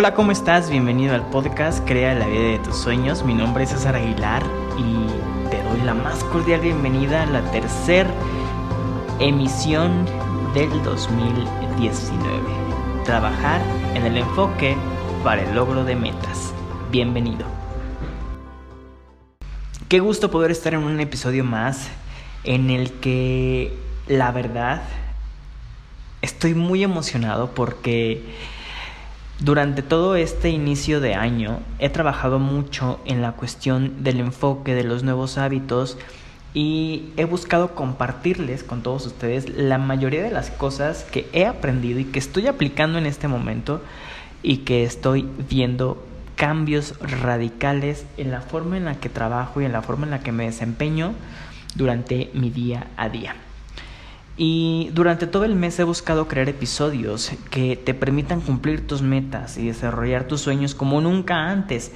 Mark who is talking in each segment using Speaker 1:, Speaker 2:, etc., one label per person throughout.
Speaker 1: Hola, ¿cómo estás? Bienvenido al podcast Crea la vida de tus sueños. Mi nombre es César Aguilar y te doy la más cordial bienvenida a la tercera emisión del 2019. Trabajar en el enfoque para el logro de metas. Bienvenido. Qué gusto poder estar en un episodio más en el que la verdad estoy muy emocionado porque durante todo este inicio de año he trabajado mucho en la cuestión del enfoque de los nuevos hábitos y he buscado compartirles con todos ustedes la mayoría de las cosas que he aprendido y que estoy aplicando en este momento y que estoy viendo cambios radicales en la forma en la que trabajo y en la forma en la que me desempeño durante mi día a día. Y durante todo el mes he buscado crear episodios que te permitan cumplir tus metas y desarrollar tus sueños como nunca antes.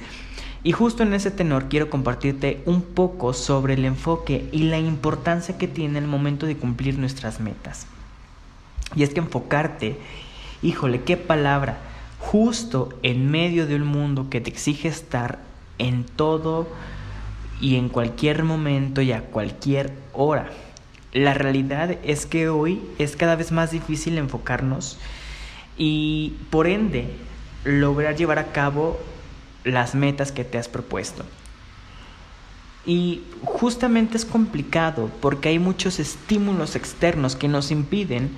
Speaker 1: Y justo en ese tenor quiero compartirte un poco sobre el enfoque y la importancia que tiene el momento de cumplir nuestras metas. Y es que enfocarte, híjole, qué palabra, justo en medio de un mundo que te exige estar en todo y en cualquier momento y a cualquier hora. La realidad es que hoy es cada vez más difícil enfocarnos y por ende lograr llevar a cabo las metas que te has propuesto. Y justamente es complicado porque hay muchos estímulos externos que nos impiden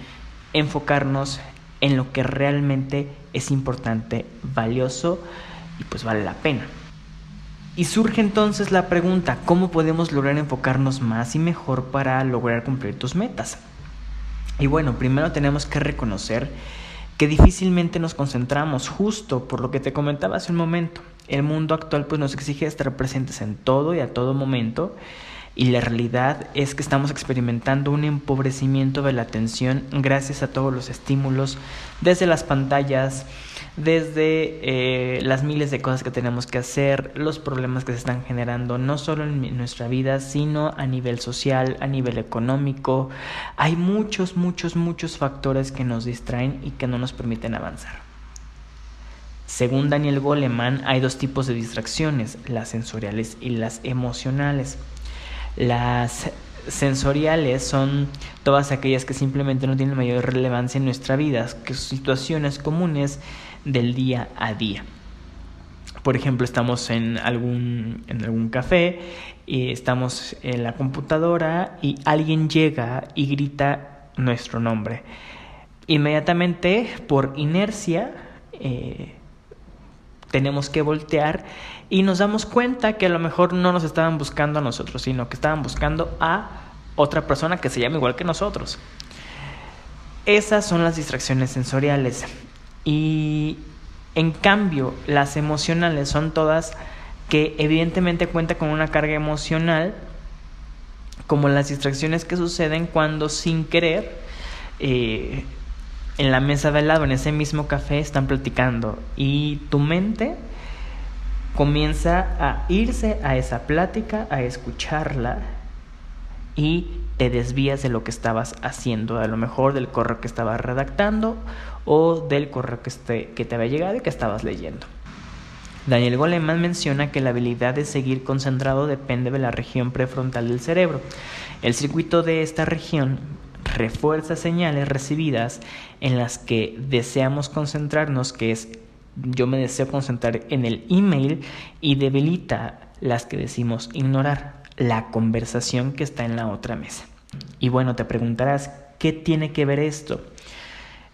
Speaker 1: enfocarnos en lo que realmente es importante, valioso y pues vale la pena. Y surge entonces la pregunta, ¿cómo podemos lograr enfocarnos más y mejor para lograr cumplir tus metas? Y bueno, primero tenemos que reconocer que difícilmente nos concentramos justo por lo que te comentaba hace un momento. El mundo actual pues nos exige estar presentes en todo y a todo momento y la realidad es que estamos experimentando un empobrecimiento de la atención gracias a todos los estímulos desde las pantallas, desde eh, las miles de cosas que tenemos que hacer, los problemas que se están generando, no solo en nuestra vida, sino a nivel social, a nivel económico. Hay muchos, muchos, muchos factores que nos distraen y que no nos permiten avanzar. Según Daniel Goleman, hay dos tipos de distracciones, las sensoriales y las emocionales. Las sensoriales son todas aquellas que simplemente no tienen mayor relevancia en nuestra vida, que son situaciones comunes del día a día. Por ejemplo, estamos en algún, en algún café, y estamos en la computadora y alguien llega y grita nuestro nombre. Inmediatamente, por inercia, eh, tenemos que voltear y nos damos cuenta que a lo mejor no nos estaban buscando a nosotros, sino que estaban buscando a otra persona que se llama igual que nosotros. Esas son las distracciones sensoriales. Y en cambio, las emocionales son todas que evidentemente cuentan con una carga emocional, como las distracciones que suceden cuando sin querer eh, en la mesa de al lado, en ese mismo café, están platicando y tu mente comienza a irse a esa plática, a escucharla y te desvías de lo que estabas haciendo, a lo mejor del correo que estabas redactando o del correo que, este, que te había llegado y que estabas leyendo. Daniel Goleman menciona que la habilidad de seguir concentrado depende de la región prefrontal del cerebro. El circuito de esta región refuerza señales recibidas en las que deseamos concentrarnos, que es yo me deseo concentrar en el email y debilita las que decimos ignorar, la conversación que está en la otra mesa. Y bueno, te preguntarás, ¿qué tiene que ver esto?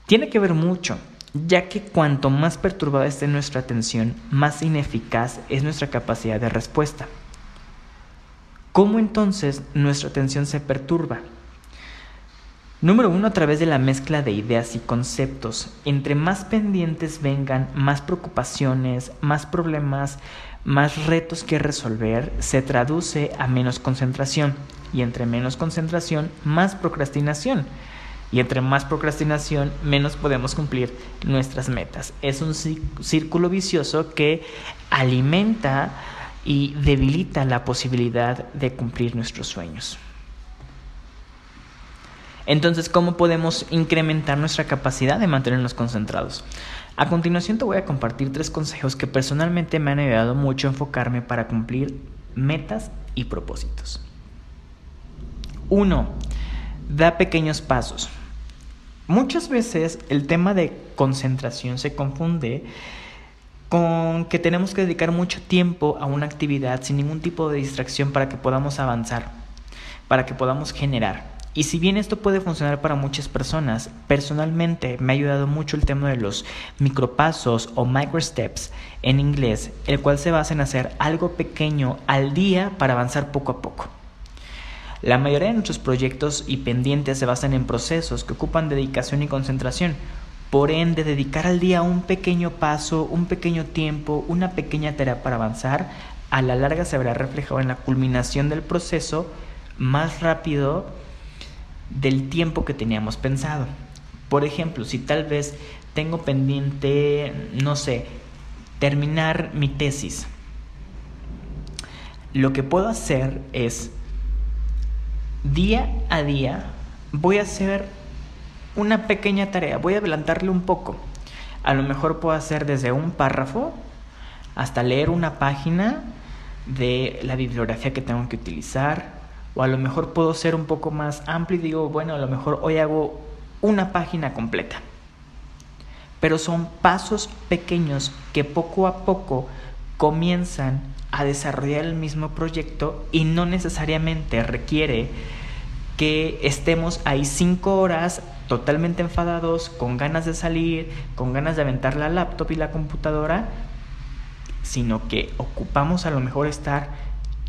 Speaker 1: Tiene que ver mucho, ya que cuanto más perturbada esté nuestra atención, más ineficaz es nuestra capacidad de respuesta. ¿Cómo entonces nuestra atención se perturba? Número uno, a través de la mezcla de ideas y conceptos. Entre más pendientes vengan, más preocupaciones, más problemas, más retos que resolver, se traduce a menos concentración. Y entre menos concentración, más procrastinación. Y entre más procrastinación, menos podemos cumplir nuestras metas. Es un círculo vicioso que alimenta y debilita la posibilidad de cumplir nuestros sueños. Entonces, ¿cómo podemos incrementar nuestra capacidad de mantenernos concentrados? A continuación te voy a compartir tres consejos que personalmente me han ayudado mucho a enfocarme para cumplir metas y propósitos. 1. Da pequeños pasos. Muchas veces el tema de concentración se confunde con que tenemos que dedicar mucho tiempo a una actividad sin ningún tipo de distracción para que podamos avanzar, para que podamos generar. Y si bien esto puede funcionar para muchas personas, personalmente me ha ayudado mucho el tema de los micropasos o microsteps en inglés, el cual se basa en hacer algo pequeño al día para avanzar poco a poco. La mayoría de nuestros proyectos y pendientes se basan en procesos que ocupan dedicación y concentración, por ende, dedicar al día un pequeño paso, un pequeño tiempo, una pequeña tarea para avanzar, a la larga se verá reflejado en la culminación del proceso más rápido del tiempo que teníamos pensado. Por ejemplo, si tal vez tengo pendiente, no sé, terminar mi tesis, lo que puedo hacer es, día a día, voy a hacer una pequeña tarea, voy a adelantarle un poco. A lo mejor puedo hacer desde un párrafo hasta leer una página de la bibliografía que tengo que utilizar. O a lo mejor puedo ser un poco más amplio y digo, bueno, a lo mejor hoy hago una página completa. Pero son pasos pequeños que poco a poco comienzan a desarrollar el mismo proyecto y no necesariamente requiere que estemos ahí cinco horas totalmente enfadados, con ganas de salir, con ganas de aventar la laptop y la computadora, sino que ocupamos a lo mejor estar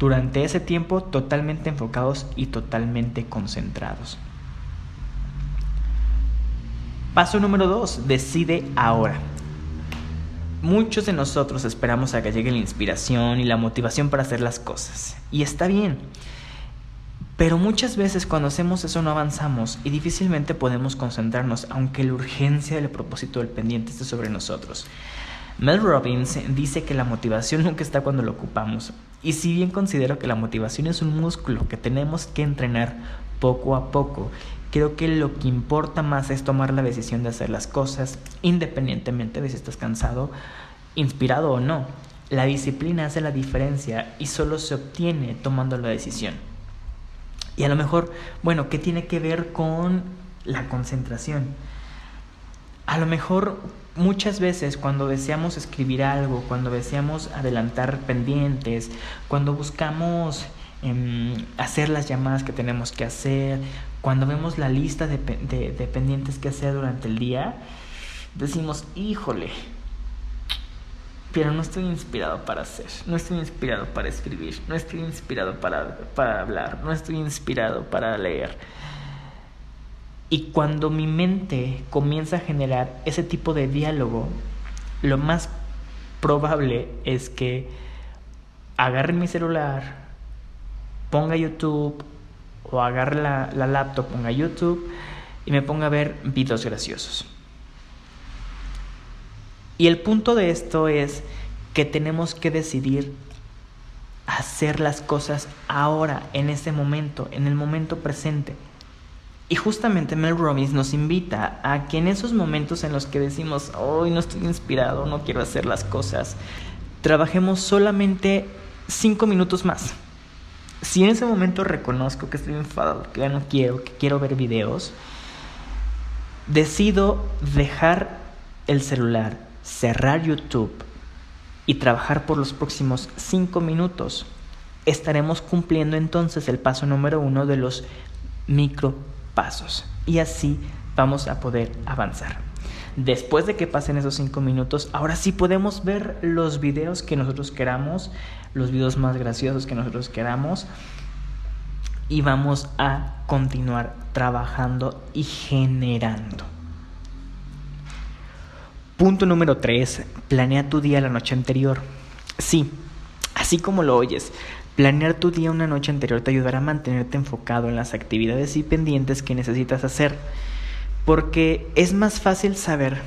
Speaker 1: durante ese tiempo totalmente enfocados y totalmente concentrados. Paso número dos, decide ahora. Muchos de nosotros esperamos a que llegue la inspiración y la motivación para hacer las cosas. Y está bien. Pero muchas veces cuando hacemos eso no avanzamos y difícilmente podemos concentrarnos aunque la urgencia del propósito del pendiente esté sobre nosotros. Mel Robbins dice que la motivación nunca está cuando lo ocupamos. Y si bien considero que la motivación es un músculo que tenemos que entrenar poco a poco, creo que lo que importa más es tomar la decisión de hacer las cosas independientemente de si estás cansado, inspirado o no. La disciplina hace la diferencia y solo se obtiene tomando la decisión. Y a lo mejor, bueno, ¿qué tiene que ver con la concentración? A lo mejor muchas veces cuando deseamos escribir algo, cuando deseamos adelantar pendientes, cuando buscamos em, hacer las llamadas que tenemos que hacer, cuando vemos la lista de, de pendientes que hacer durante el día, decimos, híjole, pero no estoy inspirado para hacer, no estoy inspirado para escribir, no estoy inspirado para, para hablar, no estoy inspirado para leer. Y cuando mi mente comienza a generar ese tipo de diálogo, lo más probable es que agarre mi celular, ponga YouTube o agarre la, la laptop, ponga YouTube y me ponga a ver videos graciosos. Y el punto de esto es que tenemos que decidir hacer las cosas ahora, en este momento, en el momento presente. Y justamente Mel Robbins nos invita a que en esos momentos en los que decimos, hoy no estoy inspirado, no quiero hacer las cosas, trabajemos solamente cinco minutos más. Si en ese momento reconozco que estoy enfadado, que ya no quiero, que quiero ver videos, decido dejar el celular, cerrar YouTube y trabajar por los próximos 5 minutos, estaremos cumpliendo entonces el paso número uno de los micropasos. Y así vamos a poder avanzar. Después de que pasen esos 5 minutos, ahora sí podemos ver los videos que nosotros queramos, los videos más graciosos que nosotros queramos. Y vamos a continuar trabajando y generando. Punto número 3. Planea tu día la noche anterior. Sí, así como lo oyes, planear tu día una noche anterior te ayudará a mantenerte enfocado en las actividades y pendientes que necesitas hacer. Porque es más fácil saber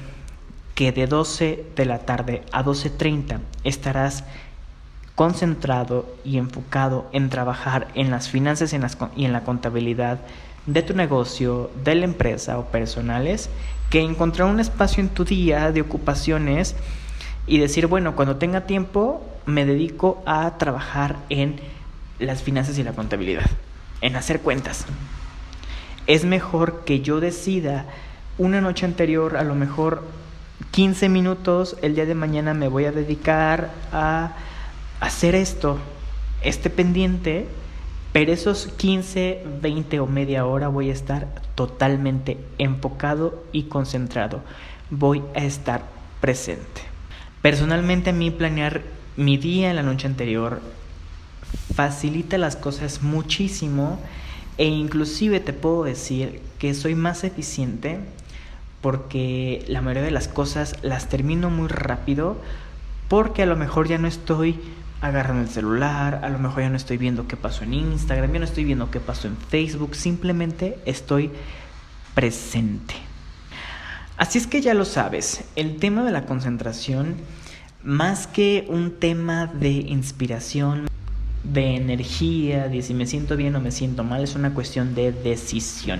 Speaker 1: que de 12 de la tarde a 12.30 estarás concentrado y enfocado en trabajar en las finanzas y en la contabilidad de tu negocio, de la empresa o personales, que encontrar un espacio en tu día de ocupaciones y decir, bueno, cuando tenga tiempo me dedico a trabajar en las finanzas y la contabilidad, en hacer cuentas. Es mejor que yo decida una noche anterior, a lo mejor 15 minutos, el día de mañana me voy a dedicar a hacer esto, este pendiente, pero esos 15, 20 o media hora voy a estar totalmente enfocado y concentrado. Voy a estar presente. Personalmente a mí planear mi día en la noche anterior facilita las cosas muchísimo e inclusive te puedo decir que soy más eficiente porque la mayoría de las cosas las termino muy rápido porque a lo mejor ya no estoy agarrando el celular, a lo mejor ya no estoy viendo qué pasó en Instagram, ya no estoy viendo qué pasó en Facebook, simplemente estoy presente. Así es que ya lo sabes, el tema de la concentración, más que un tema de inspiración, de energía, de si me siento bien o me siento mal, es una cuestión de decisión.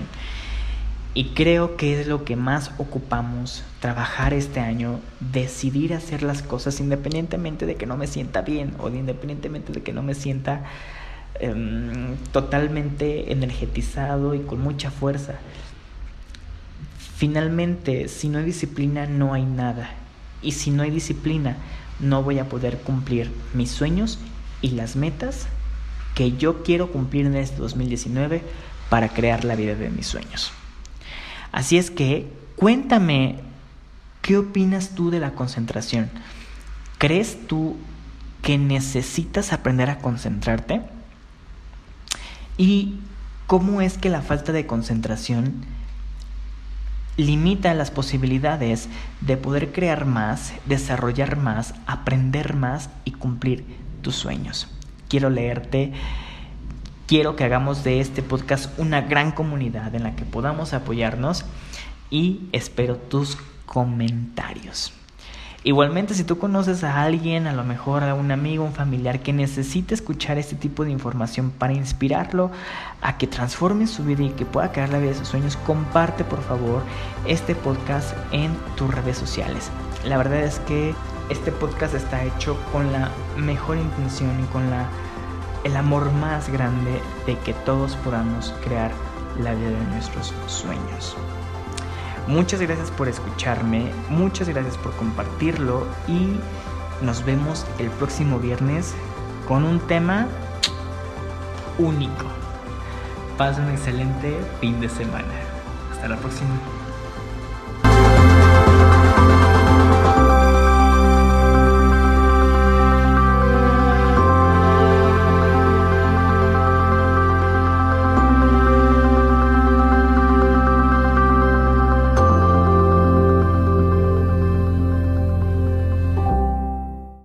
Speaker 1: Y creo que es lo que más ocupamos trabajar este año, decidir hacer las cosas independientemente de que no me sienta bien o independientemente de que no me sienta em, totalmente energetizado y con mucha fuerza. Finalmente, si no hay disciplina, no hay nada. Y si no hay disciplina, no voy a poder cumplir mis sueños y las metas que yo quiero cumplir en este 2019 para crear la vida de mis sueños. Así es que cuéntame, ¿qué opinas tú de la concentración? ¿Crees tú que necesitas aprender a concentrarte? ¿Y cómo es que la falta de concentración limita las posibilidades de poder crear más, desarrollar más, aprender más y cumplir tus sueños? Quiero leerte Quiero que hagamos de este podcast una gran comunidad en la que podamos apoyarnos y espero tus comentarios. Igualmente, si tú conoces a alguien, a lo mejor a un amigo, un familiar que necesite escuchar este tipo de información para inspirarlo a que transforme su vida y que pueda crear la vida de sus sueños, comparte por favor este podcast en tus redes sociales. La verdad es que este podcast está hecho con la mejor intención y con la el amor más grande de que todos podamos crear la vida de nuestros sueños. Muchas gracias por escucharme, muchas gracias por compartirlo y nos vemos el próximo viernes con un tema único. Pasa un excelente fin de semana. Hasta la próxima.